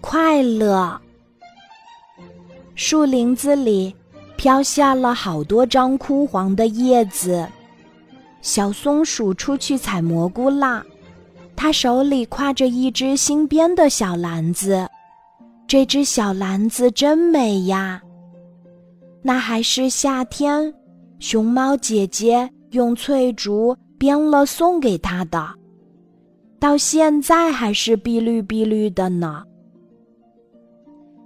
快乐。树林子里飘下了好多张枯黄的叶子。小松鼠出去采蘑菇啦，它手里挎着一只新编的小篮子。这只小篮子真美呀！那还是夏天，熊猫姐姐用翠竹编了送给它的，到现在还是碧绿碧绿的呢。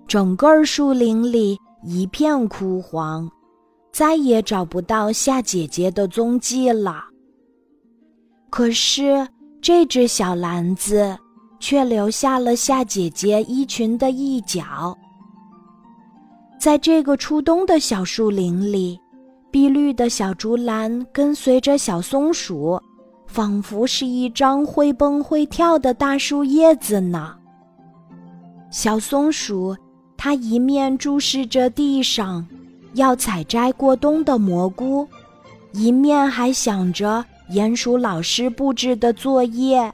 整个树林里一片枯黄，再也找不到夏姐姐的踪迹了。可是这只小篮子。却留下了夏姐姐衣裙的一角。在这个初冬的小树林里，碧绿的小竹篮跟随着小松鼠，仿佛是一张会蹦会跳的大树叶子呢。小松鼠它一面注视着地上要采摘过冬的蘑菇，一面还想着鼹鼠老师布置的作业。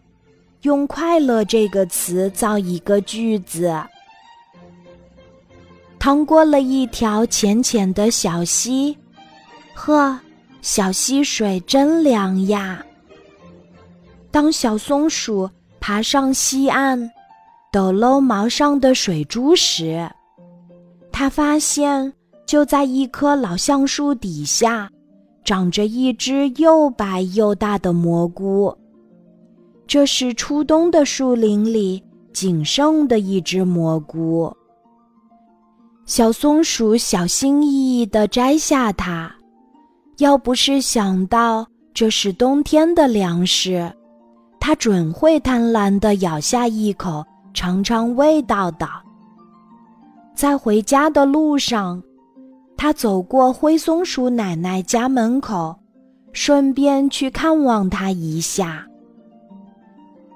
用“快乐”这个词造一个句子。趟过了一条浅浅的小溪，呵，小溪水真凉呀。当小松鼠爬上溪岸，抖搂毛上的水珠时，它发现就在一棵老橡树底下，长着一只又白又大的蘑菇。这是初冬的树林里仅剩的一只蘑菇。小松鼠小心翼翼地摘下它，要不是想到这是冬天的粮食，他准会贪婪地咬下一口尝尝味道的。在回家的路上，他走过灰松鼠奶奶家门口，顺便去看望她一下。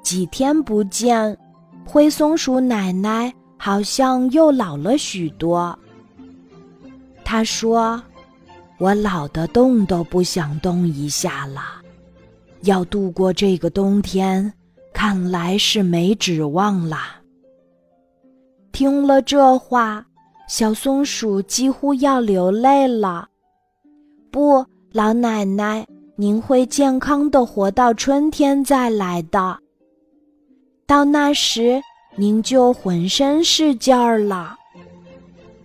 几天不见，灰松鼠奶奶好像又老了许多。她说：“我老的动都不想动一下了，要度过这个冬天，看来是没指望了。”听了这话，小松鼠几乎要流泪了。不，老奶奶，您会健康的活到春天再来的。到那时，您就浑身是劲儿了。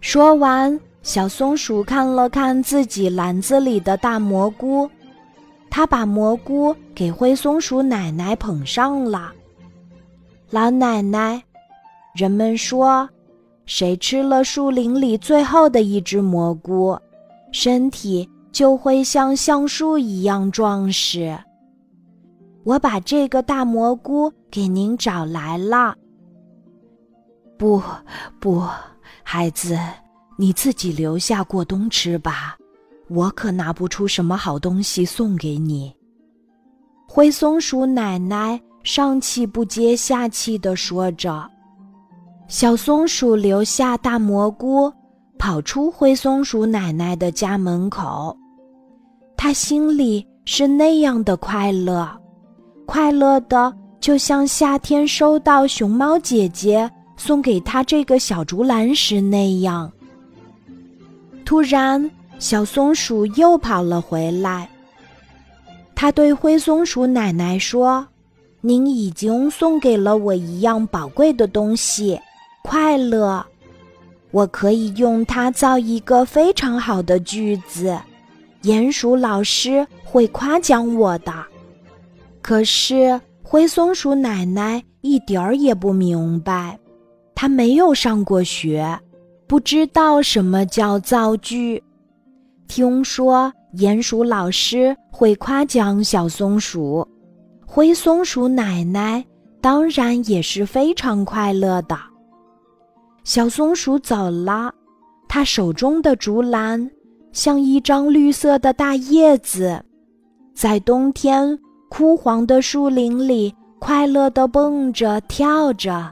说完，小松鼠看了看自己篮子里的大蘑菇，他把蘑菇给灰松鼠奶奶捧上了。老奶奶，人们说，谁吃了树林里最后的一只蘑菇，身体就会像橡树一样壮实。我把这个大蘑菇给您找来了。不，不，孩子，你自己留下过冬吃吧，我可拿不出什么好东西送给你。灰松鼠奶奶上气不接下气地说着。小松鼠留下大蘑菇，跑出灰松鼠奶奶的家门口，他心里是那样的快乐。快乐的，就像夏天收到熊猫姐姐送给他这个小竹篮时那样。突然，小松鼠又跑了回来。他对灰松鼠奶奶说：“您已经送给了我一样宝贵的东西——快乐。我可以用它造一个非常好的句子，鼹鼠老师会夸奖我的。”可是灰松鼠奶奶一点儿也不明白，她没有上过学，不知道什么叫造句。听说鼹鼠老师会夸奖小松鼠，灰松鼠奶奶当然也是非常快乐的。小松鼠走了，它手中的竹篮像一张绿色的大叶子，在冬天。枯黄的树林里，快乐的蹦着跳着。